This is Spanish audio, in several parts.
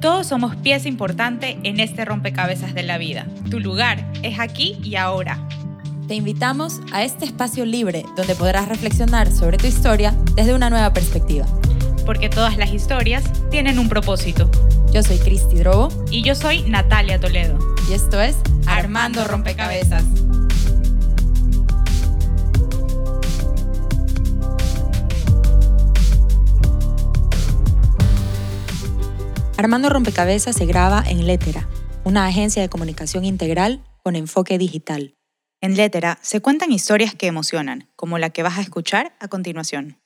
Todos somos pieza importante en este rompecabezas de la vida. Tu lugar es aquí y ahora. Te invitamos a este espacio libre donde podrás reflexionar sobre tu historia desde una nueva perspectiva. Porque todas las historias tienen un propósito. Yo soy Cristi Drobo Y yo soy Natalia Toledo. y esto es Armando Rompecabezas. Armando Rompecabezas se graba en Letera, una agencia de comunicación integral con enfoque digital. En Letera se cuentan historias que emocionan, como la que vas a escuchar a continuación.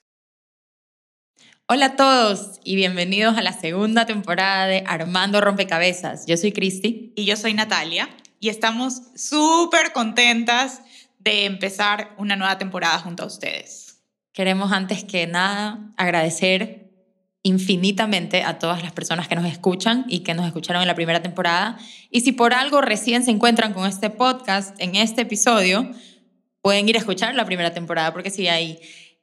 Hola a todos y bienvenidos a la segunda temporada de Armando Rompecabezas. Yo soy Cristi. Y yo soy Natalia y estamos súper contentas de empezar una nueva temporada junto a ustedes. Queremos antes que nada agradecer infinitamente a todas las personas que nos escuchan y que nos escucharon en la primera temporada. Y si por algo recién se encuentran con este podcast, en este episodio, pueden ir a escuchar la primera temporada porque sí, ahí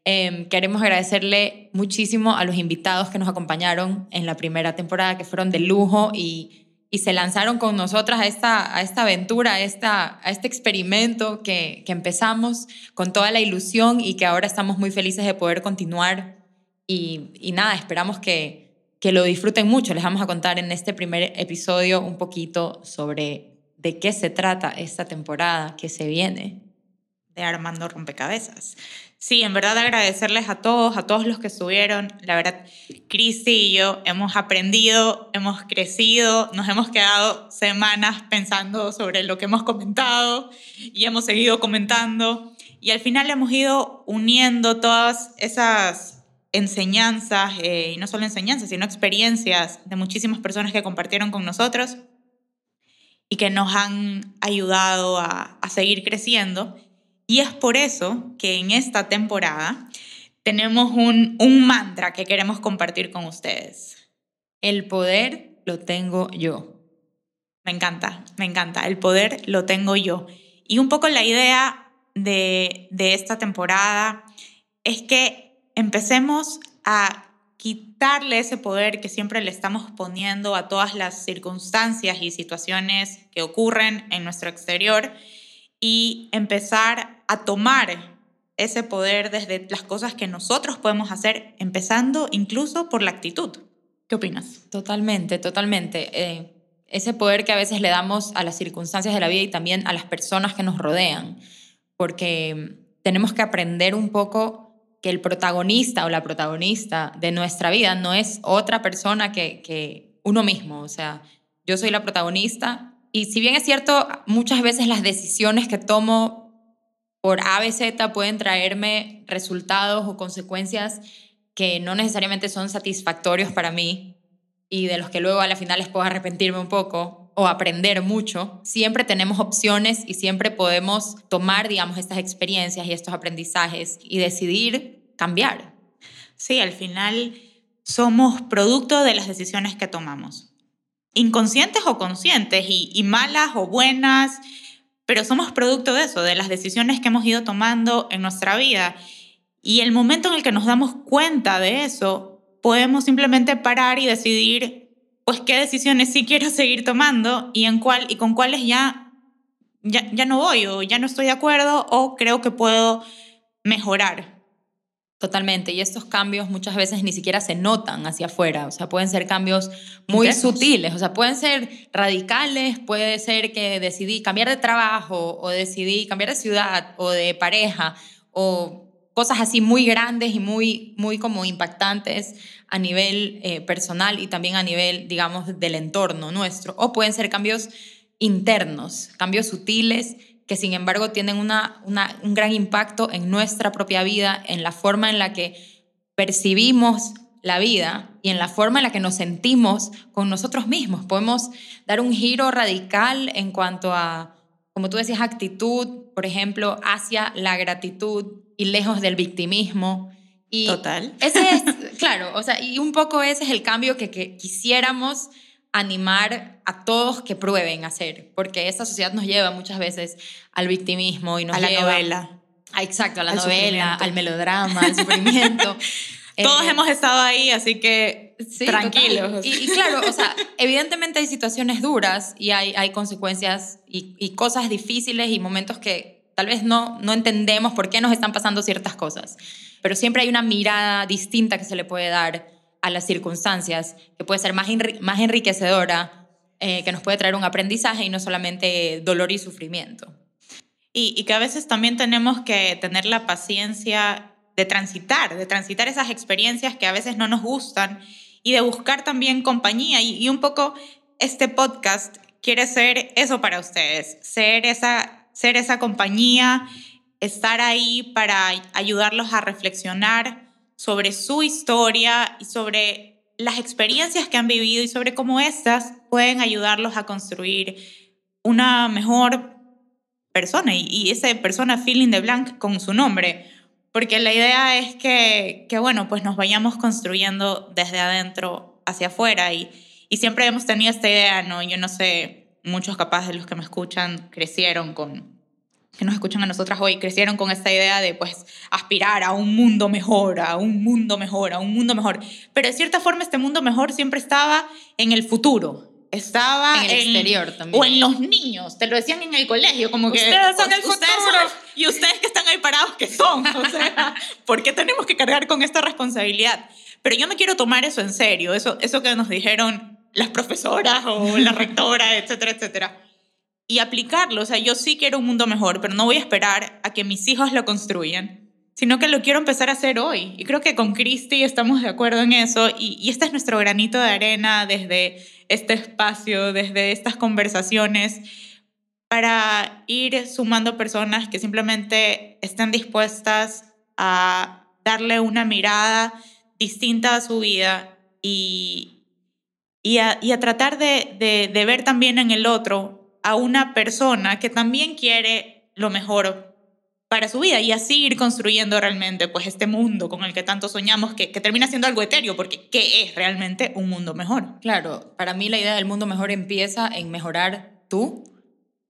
eh, queremos agradecerle muchísimo a los invitados que nos acompañaron en la primera temporada, que fueron de lujo y, y se lanzaron con nosotras a esta, a esta aventura, a, esta, a este experimento que, que empezamos con toda la ilusión y que ahora estamos muy felices de poder continuar y, y, nada, esperamos que, que lo disfruten mucho. Les vamos a contar en este primer episodio un poquito sobre de qué se trata esta temporada que se viene. De Armando Rompecabezas. Sí, en verdad agradecerles a todos, a todos los que estuvieron. La verdad, Cristi y yo hemos aprendido, hemos crecido, nos hemos quedado semanas pensando sobre lo que hemos comentado y hemos seguido comentando. Y al final hemos ido uniendo todas esas enseñanzas, eh, y no solo enseñanzas, sino experiencias de muchísimas personas que compartieron con nosotros y que nos han ayudado a, a seguir creciendo. Y es por eso que en esta temporada tenemos un, un mantra que queremos compartir con ustedes. El poder lo tengo yo. Me encanta, me encanta. El poder lo tengo yo. Y un poco la idea de, de esta temporada es que empecemos a quitarle ese poder que siempre le estamos poniendo a todas las circunstancias y situaciones que ocurren en nuestro exterior y empezar a tomar ese poder desde las cosas que nosotros podemos hacer, empezando incluso por la actitud. ¿Qué opinas? Totalmente, totalmente. Eh, ese poder que a veces le damos a las circunstancias de la vida y también a las personas que nos rodean, porque tenemos que aprender un poco que el protagonista o la protagonista de nuestra vida no es otra persona que, que uno mismo. O sea, yo soy la protagonista y si bien es cierto, muchas veces las decisiones que tomo por A, B, Z pueden traerme resultados o consecuencias que no necesariamente son satisfactorios para mí y de los que luego a la final les puedo arrepentirme un poco o aprender mucho, siempre tenemos opciones y siempre podemos tomar, digamos, estas experiencias y estos aprendizajes y decidir cambiar. Sí, al final somos producto de las decisiones que tomamos, inconscientes o conscientes, y, y malas o buenas, pero somos producto de eso, de las decisiones que hemos ido tomando en nuestra vida. Y el momento en el que nos damos cuenta de eso, podemos simplemente parar y decidir pues qué decisiones sí quiero seguir tomando y en cuál y con cuáles ya, ya ya no voy o ya no estoy de acuerdo o creo que puedo mejorar. Totalmente, y estos cambios muchas veces ni siquiera se notan hacia afuera, o sea, pueden ser cambios muy sutiles, o sea, pueden ser radicales, puede ser que decidí cambiar de trabajo o decidí cambiar de ciudad o de pareja o cosas así muy grandes y muy, muy como impactantes a nivel eh, personal y también a nivel, digamos, del entorno nuestro, o pueden ser cambios internos, cambios sutiles que sin embargo tienen una, una, un gran impacto en nuestra propia vida, en la forma en la que percibimos la vida y en la forma en la que nos sentimos con nosotros mismos. Podemos dar un giro radical en cuanto a, como tú decías, actitud, por ejemplo, hacia la gratitud y lejos del victimismo. Y Total. Ese es, claro, o sea, y un poco ese es el cambio que, que quisiéramos animar a todos que prueben hacer, porque esta sociedad nos lleva muchas veces al victimismo y nos a la novela. a- exacto, a la Al novela, al melodrama, al sufrimiento. Todos Eh, hemos estado ahí, así que tranquilos. Y, y, claro, o sea, evidentemente hay situaciones duras y hay, hay consecuencias y, y, cosas difíciles y momentos que tal vez no, no entendemos por qué nos están pasando ciertas cosas, pero siempre hay una mirada distinta que se le puede dar a las circunstancias, que puede ser más, más enriquecedora, eh, que nos puede traer un aprendizaje y no solamente dolor y sufrimiento. Y, que a veces también tenemos que tener la paciencia de transitar, de transitar esas experiencias que a veces no nos gustan y de buscar también compañía. Y, y, un poco este podcast quiere ser eso para ustedes, ser esa, ser esa compañía, estar ahí para ayudarlos a reflexionar sobre su historia y sobre las experiencias que han vivido y sobre cómo estas pueden ayudarlos a construir una mejor persona y, y esa persona feeling de blank con su nombre porque la idea es que, que, bueno, pues nos vayamos construyendo desde adentro hacia afuera y, y siempre hemos tenido esta idea, ¿no? Yo no sé, muchos capaz de los que me escuchan crecieron con, que nos escuchan a nosotras hoy, crecieron con esta idea de pues aspirar a un mundo mejor, a un mundo mejor, a un mundo mejor. Pero de cierta forma este mundo mejor siempre estaba en el futuro, estaba en el exterior también. O en los niños, te lo decían en el colegio, como que... Ustedes son el futuro. y ustedes que están ahí parados, ¿qué son? O sea, ¿por qué tenemos que cargar con esta responsabilidad? Pero yo no quiero tomar eso en serio, eso, eso que nos dijeron las profesoras o la rectora, etcétera, etcétera. Y aplicarlo, o sea, yo sí quiero un mundo mejor, pero no voy a esperar a que mis hijos lo construyan, sino que lo quiero empezar a hacer hoy. Y creo que con Cristi estamos de acuerdo en eso, y, y este es nuestro granito de arena desde este espacio, desde estas conversaciones, para ir sumando personas que simplemente estén dispuestas a darle una mirada distinta a su vida y, y, a, y a, tratar de, de, de ver también en el otro a una persona que también quiere lo mejor para su vida y así ir construyendo realmente pues este mundo con el que tanto soñamos que, que, termina siendo algo etéreo porque ¿qué es realmente un mundo mejor? Claro, para mí la idea del mundo mejor empieza en mejorar tú,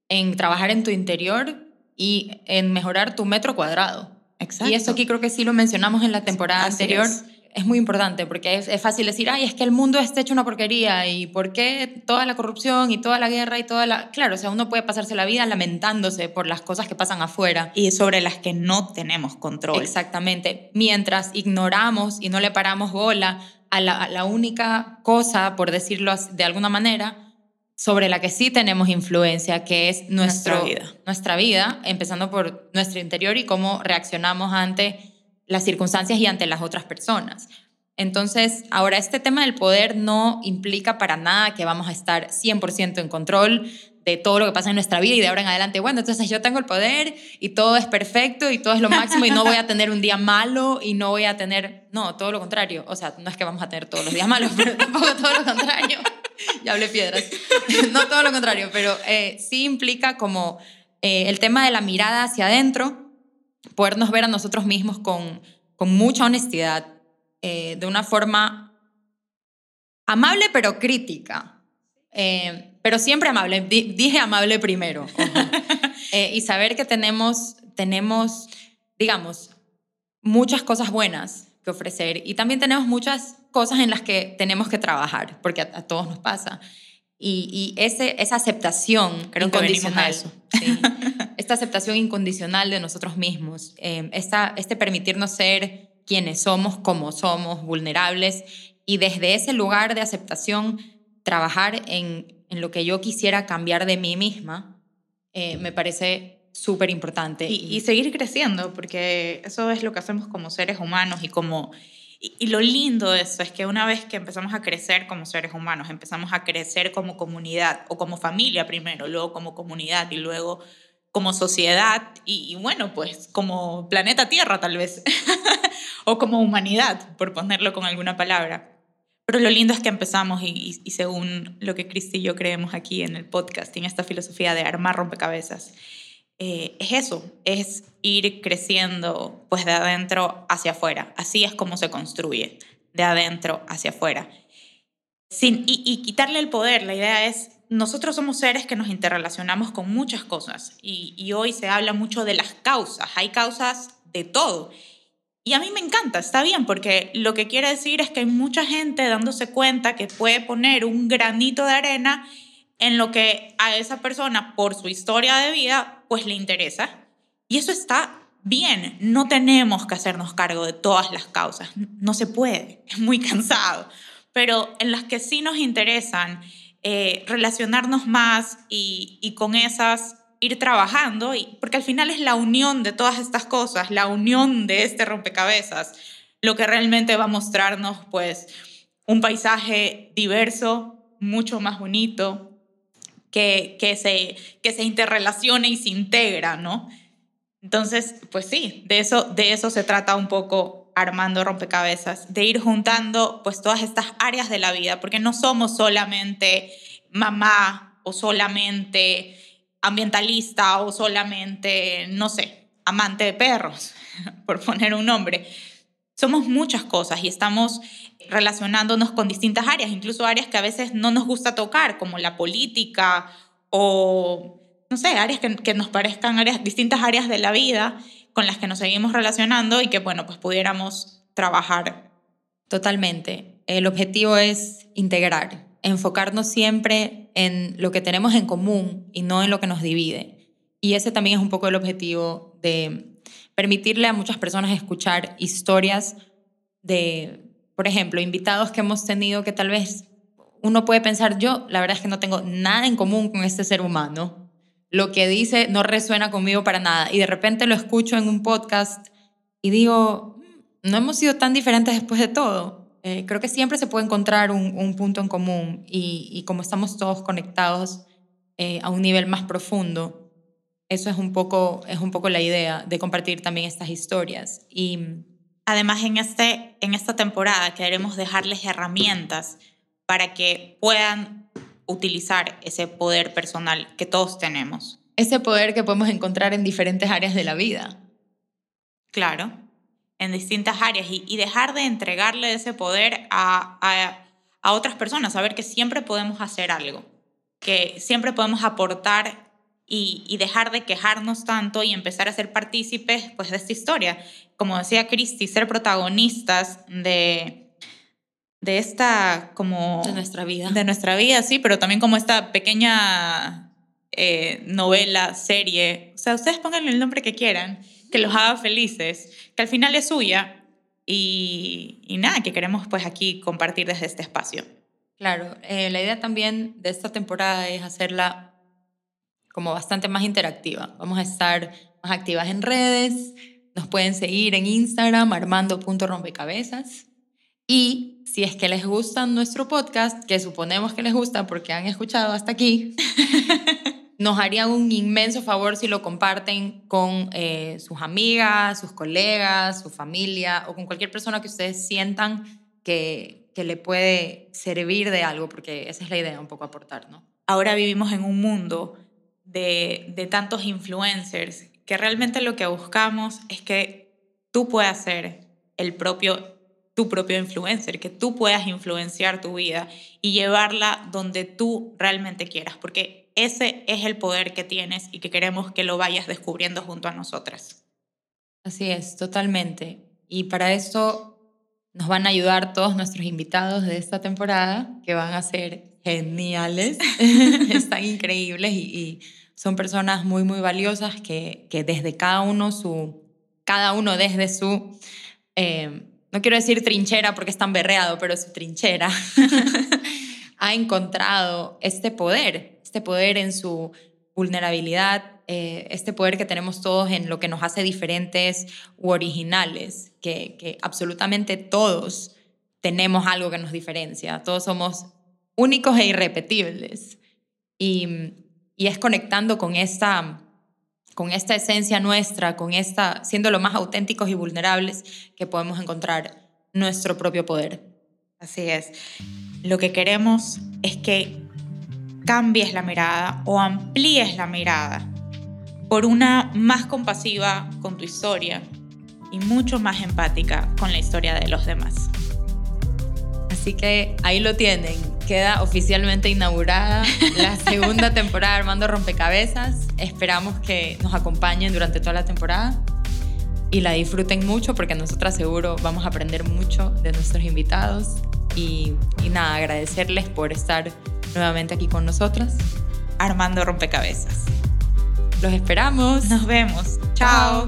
en trabajar en tu interior y en mejorar tu metro cuadrado. Exacto. Y eso aquí creo que sí lo mencionamos en la temporada Así anterior. Es es muy importante porque es, es, fácil decir, ay, es que el mundo está hecho una porquería y por qué toda la corrupción y toda la guerra y toda la... Claro, o sea, uno puede pasarse la vida lamentándose por las cosas que pasan afuera. Y sobre las que no tenemos control. Exactamente. Mientras ignoramos y no le paramos bola a la, a la única cosa, por decirlo de alguna manera, sobre la que sí tenemos influencia, que es nuestro, nuestra, vida. nuestra vida, empezando por nuestro interior y cómo reaccionamos ante las circunstancias y ante las otras personas. Entonces, ahora este tema del poder no implica para nada que vamos a estar 100% en control de todo lo que pasa en nuestra vida y de ahora en adelante, bueno, entonces yo tengo el poder y todo es perfecto y todo es lo máximo y no voy a tener un día malo y no voy a tener, no, todo lo contrario. O sea, no es que vamos a tener todos los días malos, pero tampoco todo lo contrario. ya hablé piedras. no todo lo contrario, pero eh, sí implica como eh, el tema de la mirada hacia adentro podernos ver a nosotros mismos con, con mucha honestidad, eh, de una forma amable pero crítica, eh, pero siempre amable, D dije amable primero, eh, y saber que tenemos, tenemos, digamos, muchas cosas buenas que ofrecer y también tenemos muchas cosas en las que tenemos que trabajar, porque a, a todos nos pasa. Y, y ese, esa aceptación Creo incondicional, eso. ¿sí? esta aceptación incondicional de nosotros mismos, eh, esta, este permitirnos ser quienes somos, como somos, vulnerables, y desde ese lugar de aceptación trabajar en, en lo que yo quisiera cambiar de mí misma, eh, me parece súper importante. Y, y, seguir creciendo, porque eso es lo que hacemos como seres humanos y como y, lo lindo de eso es que una vez que empezamos a crecer como seres humanos, empezamos a crecer como comunidad o como familia primero, luego como comunidad y luego como sociedad y, y bueno, pues como planeta Tierra tal vez, o como humanidad, por ponerlo con alguna palabra. Pero lo lindo es que empezamos y, y según lo que Cristi y yo creemos aquí en el podcast, en esta filosofía de armar rompecabezas, eh, es eso, es ir creciendo pues de adentro hacia afuera. Así es como se construye, de adentro hacia afuera. Sin, y, quitarle el poder, la idea es, nosotros somos seres que nos interrelacionamos con muchas cosas y, y hoy se habla mucho de las causas, hay causas de todo. Y a mí me encanta, está bien, porque lo que quiere decir es que hay mucha gente dándose cuenta que puede poner un granito de arena en lo que a esa persona, por su historia de vida, pues le interesa. Y eso está bien, no tenemos que hacernos cargo de todas las causas, no se puede, es muy cansado, pero en las que sí nos interesan eh, relacionarnos más y, y con esas ir trabajando, y, porque al final es la unión de todas estas cosas, la unión de este rompecabezas, lo que realmente va a mostrarnos pues un paisaje diverso, mucho más bonito, que, que, se, que se interrelacione y se integra, ¿no? Entonces, pues sí, de eso, de eso se trata un poco armando rompecabezas, de ir juntando pues todas estas áreas de la vida, porque no somos solamente mamá o solamente ambientalista o solamente, no sé, amante de perros, por poner un nombre. Somos muchas cosas y estamos relacionándonos con distintas áreas, incluso áreas que a veces no nos gusta tocar, como la política o, no sé, áreas que, nos parezcan áreas, distintas áreas de la vida con las que nos seguimos relacionando y que, bueno, pues pudiéramos trabajar. Totalmente. El objetivo es integrar, enfocarnos siempre en lo que tenemos en común y no en lo que nos divide. Y ese también es un poco el objetivo de permitirle a muchas personas escuchar historias de, por ejemplo, invitados que hemos tenido que tal vez uno puede pensar, yo la verdad es que no tengo nada en común con este ser humano. Lo que dice no resuena conmigo para nada. Y de repente lo escucho en un podcast y digo, mm, no hemos sido tan diferentes después de todo eh, creo que siempre se puede encontrar un, punto en común y, como estamos todos conectados eh, a un nivel más profundo, eso es un, poco, es un poco la idea de compartir también estas historias. Y además en, este, en esta temporada queremos dejarles herramientas para que puedan utilizar ese poder personal que todos tenemos. Ese poder que podemos encontrar en diferentes áreas de la vida. Claro en distintas áreas y, dejar de entregarle ese poder a, a, otras personas, saber que siempre podemos hacer algo, que siempre podemos aportar y, dejar de quejarnos tanto y empezar a ser partícipes pues, de esta historia. Como decía Cristi, ser protagonistas de, de esta como... De nuestra vida. De nuestra vida, sí, pero también como esta pequeña eh, novela, serie. O sea, ustedes pónganle el nombre que quieran que los haga felices, que al final es suya y, nada, que queremos pues aquí compartir desde este espacio. Claro, eh, la idea también de esta temporada es hacerla como bastante más interactiva. Vamos a estar más activas en redes, nos pueden seguir en Instagram armando.rompecabezas y si es que les gusta nuestro podcast, que suponemos que les gusta porque han escuchado hasta aquí, nos harían un inmenso favor si lo comparten con eh, sus amigas, sus colegas, su familia o con cualquier persona que ustedes sientan que, que le puede servir de algo, porque esa es la idea, un poco aportar, ¿no? Ahora vivimos en un mundo de, de tantos influencers que realmente lo que buscamos es que tú puedas ser el propio tu propio influencer, que tú puedas influenciar tu vida y llevarla donde tú realmente quieras, porque ese es el poder que tienes y que queremos que lo vayas descubriendo junto a nosotras. Así es, totalmente. Y para eso nos van a ayudar todos nuestros invitados de esta temporada, que van a ser geniales, están increíbles y, son personas muy, muy valiosas que, que desde cada uno, su, cada uno desde su, eh, no quiero decir trinchera porque es tan berreado, pero su trinchera, ha encontrado este poder este poder en su vulnerabilidad, eh, este poder que tenemos todos en lo que nos hace diferentes u originales, que, que absolutamente todos tenemos algo que nos diferencia, todos somos únicos e irrepetibles. Y, y es conectando con esta, con esta esencia nuestra, con esta, siendo lo más auténticos y vulnerables, que podemos encontrar nuestro propio poder. Así es. Lo que queremos es que cambies la mirada o amplíes la mirada por una más compasiva con tu historia y mucho más empática con la historia de los demás. Así que ahí lo tienen. Queda oficialmente inaugurada la segunda temporada de Armando Rompecabezas. Esperamos que nos acompañen durante toda la temporada. y la disfruten mucho porque nosotras seguro vamos a aprender mucho de nuestros invitados. Y, y nada, agradecerles por estar nuevamente aquí con nosotras. Armando Rompecabezas. Los esperamos. Nos vemos. Chao.